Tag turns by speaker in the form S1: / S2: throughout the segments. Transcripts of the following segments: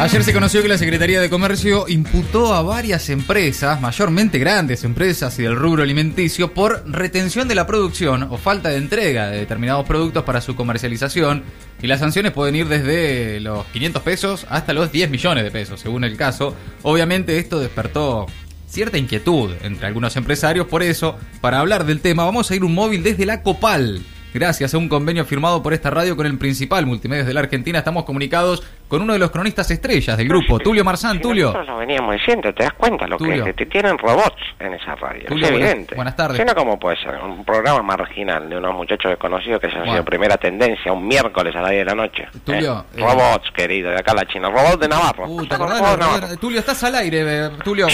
S1: Ayer se conoció que la Secretaría de Comercio imputó a varias empresas, mayormente grandes empresas y del rubro alimenticio, por retención de la producción o falta de entrega de determinados productos para su comercialización. Y las sanciones pueden ir desde los 500 pesos hasta los 10 millones de pesos, según el caso. Obviamente esto despertó cierta inquietud entre algunos empresarios, por eso, para hablar del tema, vamos a ir un móvil desde la Copal. Gracias a un convenio firmado por esta radio con el principal multimedios de la Argentina, estamos comunicados con uno de los cronistas estrellas del grupo, Tulio Marzán.
S2: Si
S1: Tulio.
S2: Nosotros lo veníamos diciendo, ¿te das cuenta lo
S1: Tulio.
S2: que es? Te tienen robots en esa radio.
S1: Tulio,
S2: es evidente.
S1: buenas tardes.
S2: Si no, ¿cómo puede ser? Un programa marginal de unos muchachos desconocidos que se
S1: Bueno.
S2: sido primera tendencia un miércoles a las 10 de la noche.
S1: Tulio,
S2: ¿Eh?
S1: eh,
S2: robots, querido, de acá a la China. Robots de Navarro.
S1: Uh, ¿te acordás?
S2: Navarro.
S1: Tulio, estás al aire, eh, Tulio.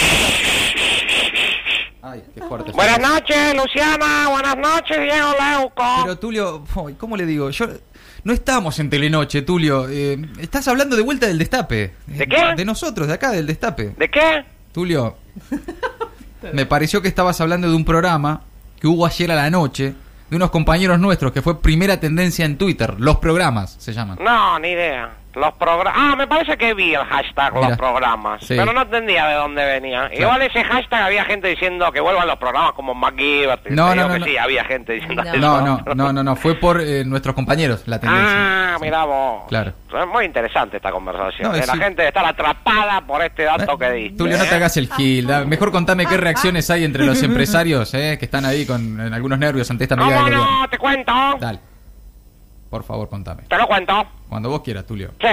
S1: Ay, qué fuerte.
S2: Buenas noches, Luciana. Buenas noches, Diego Leuco.
S1: Pero Tulio, ¿cómo le digo? Yo no estamos en Telenoche, Tulio. Eh, estás hablando de vuelta del destape.
S2: ¿De qué?
S1: De nosotros, de acá, del destape.
S2: ¿De qué?
S1: Tulio, me pareció que estabas hablando de un programa que hubo ayer a la noche de unos compañeros nuestros que fue primera tendencia en Twitter. Los programas se llaman.
S2: No, ni idea. Los programas. Ah, me parece que vi el hashtag
S1: Mira.
S2: los programas.
S1: Sí.
S2: Pero no entendía de dónde venía.
S1: Claro.
S2: Igual ese hashtag había gente diciendo que vuelvan los programas como MacGyver.
S1: No, no, no,
S2: que
S1: no.
S2: sí, había gente diciendo eso.
S1: No, no, no, no, no. Fue por eh, nuestros compañeros la tendencia.
S2: Ah, mira vos.
S1: Claro.
S2: Es muy interesante esta conversación.
S1: No,
S2: de
S1: es
S2: la
S1: sí.
S2: gente de estar atrapada por este dato que diste.
S1: Tulio, no te
S2: ¿eh?
S1: hagas el gil. Mejor contame qué reacciones hay entre los empresarios eh, que están ahí con en algunos nervios ante esta medida
S2: ¿Cómo
S1: del gobierno.
S2: no? Te cuento.
S1: Dale. Por favor, contame.
S2: Te lo cuento.
S1: Cuando vos quieras, Tulio.
S2: Sí.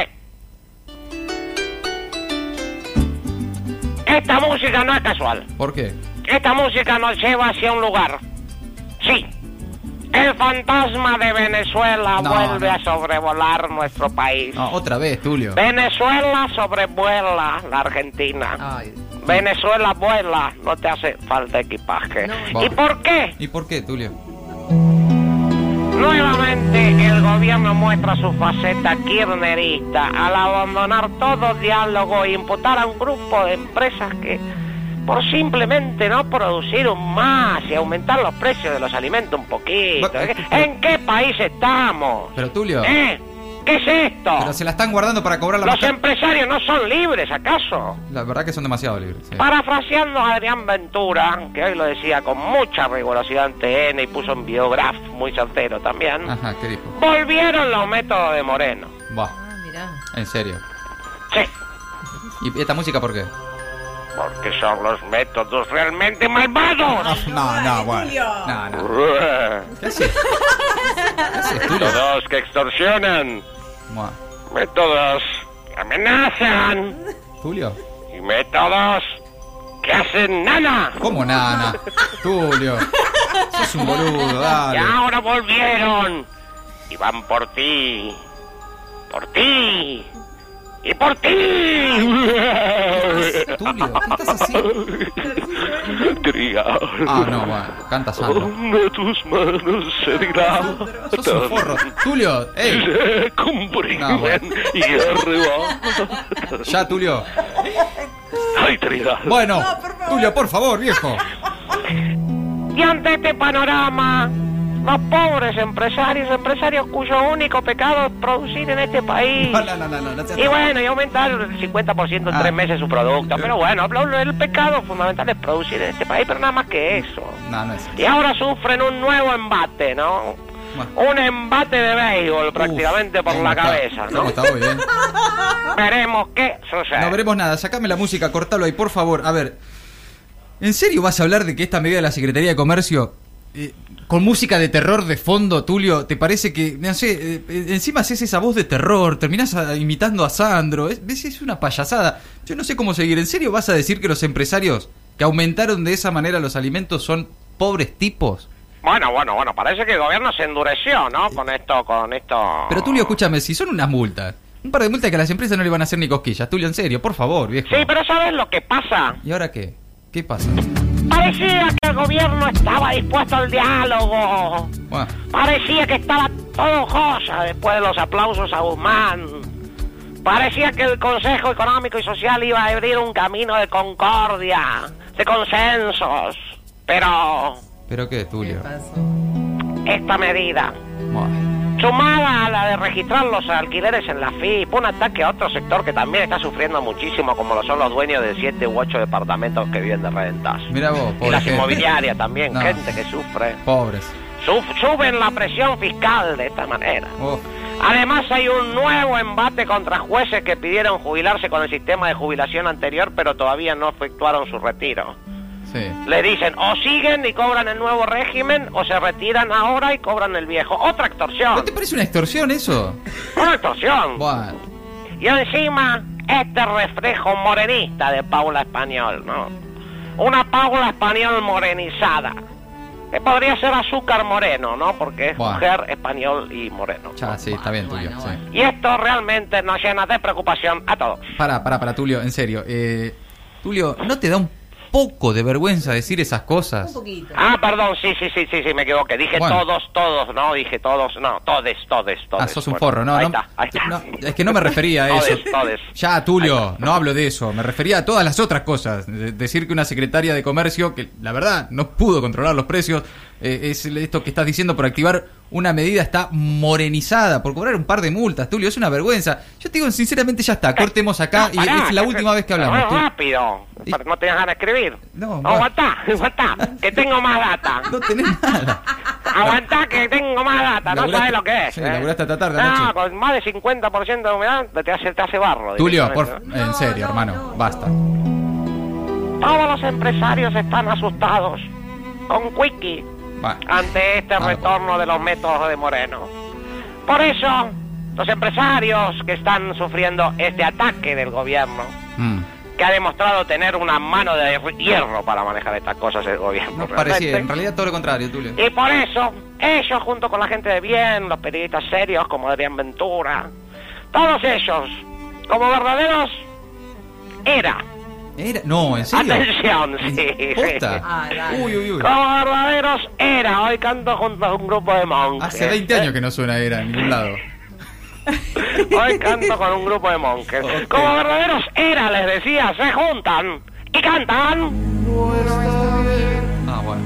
S2: Esta música no es casual.
S1: ¿Por qué?
S2: Esta música nos lleva hacia un lugar. Sí. El fantasma de Venezuela
S1: No,
S2: vuelve
S1: no.
S2: a sobrevolar nuestro país.
S1: No, otra vez, Tulio.
S2: Venezuela sobrevuela la Argentina.
S1: Ay.
S2: Venezuela vuela, no te hace falta equipaje. ¿Y por qué?
S1: ¿Y por qué, Tulio?
S2: Nuevamente el gobierno muestra su faceta kirchnerista al abandonar todo diálogo e imputar a un grupo de empresas que por simplemente no producir un más y aumentar los precios de los alimentos un poquito. ¿En qué país estamos?
S1: Pero, Tulio.
S2: ¿Eh? ¿Qué es esto?
S1: Pero se la están guardando para cobrar la
S2: ¿Los empresarios no son libres, acaso?
S1: La verdad que son demasiado libres. sí.
S2: Parafraseando a Adrián Ventura, que hoy lo decía con mucha rigurosidad en TN y puso un biograf muy certero también,
S1: Ajá, ¿qué dijo?
S2: volvieron los métodos de Moreno.
S1: Buah,
S3: Ah, mirá.
S1: en serio.
S2: Sí,
S1: ¿Y esta música por qué?
S2: porque son los métodos realmente malvados.
S1: No, no, bueno. No, no. ¿Qué haces? ¿Qué haces?
S2: Métodos que extorsionan,
S1: Buah.
S2: métodos que amenazan
S1: ¿Tulio?
S2: y métodos que hacen nana.
S1: ¿Cómo nana? Tulio. Sos un boludo,
S2: Y
S1: dale.
S2: ahora volvieron y van por ti, por ti y por ti.
S1: Tulio, ¿qué estás haciendo?
S2: Trigal.
S1: Ah, no, bueno. Canta Sandro.
S2: De tus manos se dirá.
S1: Sos un forro. Tulio, ey.
S2: Se
S1: No, bueno.
S2: y arrebatan.
S1: Ya, Tulio.
S2: Ay, Trigal.
S1: Bueno, Tulio, por favor, viejo.
S2: Y ante este panorama, los pobres empresarios, empresarios cuyo único pecado es producir en este país.
S1: No, no, no,
S2: Y bueno, y aumentar el 50% en
S1: Ah.
S2: tres meses su producto. Pero bueno, el pecado fundamental es producir en este país, pero nada más que eso.
S1: No, no es.
S2: Y ahora sufren un nuevo embate, ¿no?
S1: Bueno.
S2: Un embate de béisbol prácticamente
S1: Uf,
S2: por
S1: ¿cómo
S2: la
S1: está?
S2: cabeza, ¿no?
S1: ¿Cómo está hoy, eh?
S2: Veremos qué sucede.
S1: No veremos nada. Sacame la música, cortalo ahí, por favor. A ver. ¿En serio vas a hablar de que esta medida de la Secretaría de Comercio, eh, con música de terror de fondo, Tulio, te parece que, no sé, eh, eh, encima haces esa voz de terror, terminás a- imitando a Sandro? Es, es una payasada. Yo no sé cómo seguir. ¿En serio vas a decir que los empresarios que aumentaron de esa manera los alimentos son pobres tipos?
S2: Bueno, bueno, bueno, parece que el gobierno se endureció, ¿no? Con esto, con esto...
S1: Pero Tulio, escúchame, si son unas multas. Un par de multas que a las empresas no le van a hacer ni cosquillas. Tulio, en serio, por favor, viejo.
S2: Sí, pero ¿sabes lo que pasa?
S1: ¿Y ahora qué? ¿Qué pasa?
S2: Parecía que el gobierno estaba dispuesto al diálogo.
S1: Bueno,
S2: Parecía que estaba todo joya después de los aplausos a Guzmán. Parecía que el Consejo Económico y Social iba a abrir un camino de concordia, de consensos. Pero
S1: ¿Pero qué, Tulio?
S2: esta medida. Sumada a la de registrar los alquileres en la FIP, un ataque a otro sector que también está sufriendo muchísimo, como lo son los dueños de siete u ocho departamentos que viven de rentas.
S1: Mira vos,
S2: Y las
S1: gente.
S2: inmobiliarias también,
S1: No.
S2: gente que sufre.
S1: Pobres.
S2: Suben la presión fiscal de esta manera. Además hay un nuevo embate contra jueces que pidieron jubilarse con el sistema de jubilación anterior, pero todavía no efectuaron su retiro.
S1: Sí.
S2: Le dicen o siguen y cobran el nuevo régimen o se retiran ahora y cobran el viejo. Otra
S1: ¿No
S2: extorsión.
S1: te parece una extorsión eso?
S2: Una extorsión. Y encima este reflejo morenista de Paula Español, ¿no? Una Paula Español morenizada. Que podría ser azúcar moreno, ¿no? Porque es mujer, español y moreno.
S1: Ya, sí, está bien, Tulio.
S3: Bueno,
S1: sí.
S3: bueno.
S2: Y esto realmente nos llena de preocupación a todos.
S1: Para, para, para, Tulio, en serio. Eh, Tulio, ¿no te da un poco de vergüenza decir esas cosas?
S3: Un poquito.
S2: Ah, perdón, sí, sí, sí, sí, sí, me equivoqué. Dije
S1: Bueno.
S2: todos, todos, no, dije todos, no, todes, todes, todes.
S1: Ah, sos un forro, no,
S2: Ahí
S1: no,
S2: está, ahí está.
S1: no, es que no me refería a eso.
S2: Todes, todes.
S1: Ya, Tulio, no hablo de eso, me refería a todas las otras cosas. De- decir que una secretaria de comercio, que la verdad no pudo controlar los precios, eh, es esto que estás diciendo por activar una medida está morenizada, por cobrar un par de multas, Tulio, es una vergüenza. Yo te digo, sinceramente, ya está, cortemos acá y
S2: No, pará,
S1: es la última vez que hablamos. Tulio.
S2: rápido.
S1: Y-
S2: Para- No te ganas de escribir.
S1: No,
S2: aguantá, aguantá, que tengo más data.
S1: No tenés nada.
S2: Aguantá que tengo más data, no sabes lo que es.
S1: sí,
S2: ¿eh?
S1: hasta tarde
S2: No,
S1: anoche.
S2: con más de 50% de humedad te hace, te hace barro.
S1: Tulio, por,
S2: directamente.
S1: en
S3: No,
S1: serio,
S3: no,
S1: hermano,
S3: no,
S1: basta.
S2: Todos los empresarios están asustados con Quickie Ante este
S1: Ah,
S2: retorno de los métodos de Moreno. Por eso, los empresarios que están sufriendo este ataque del gobierno,
S1: Mm.
S2: que ha demostrado tener una mano de hierro para manejar estas cosas el gobierno.
S1: No parecía, en realidad todo lo contrario, Tulio.
S2: Y por eso, ellos junto con la gente de bien, los periodistas serios como Adrián Ventura, todos ellos, como verdaderos, era.
S1: Era, no, en serio.
S2: Atención, sí.
S1: ¿Posta?
S3: Ah, dale.
S1: Uy, uy, uy.
S2: Como verdaderos era. Hoy canto junto a un grupo de monjes.
S1: Hace 20 años que no suena era en ningún lado.
S2: Hoy canto con un grupo de monjes. Como verdaderos era, les decía, se juntan y cantan.
S1: Ah, bueno.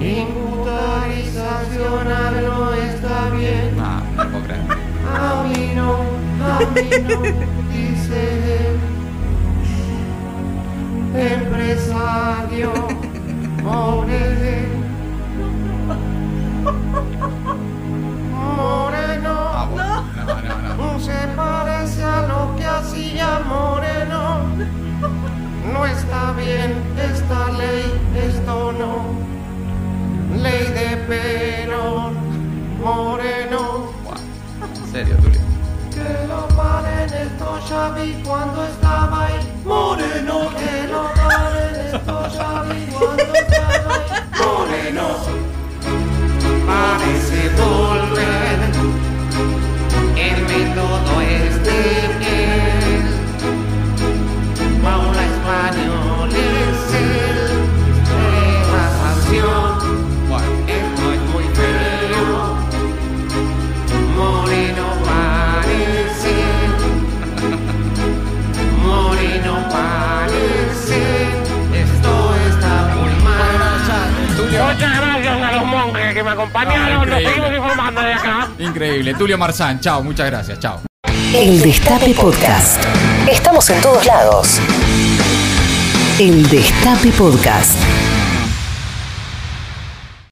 S4: Imputarizacional no está bien.
S1: Ah, no puedo creer.
S4: A mí no, a mí no, Empresario, moreno. Moreno,
S1: Ah, bueno. No, no, no.
S4: se parece a lo que hacía Moreno. No está bien esta ley, esto no. Ley de Perón, Moreno.
S1: Buah. En serio, Tulio.
S4: Que lo paren esto ya vi cuando estaba ahí.
S2: Que me acompañaron. Nos
S1: Increíble.
S2: seguimos informando de acá.
S1: Increíble. Tulio Marzán, chao, muchas gracias, chao.
S5: El Destape Podcast. Estamos en todos lados. El Destape Podcast.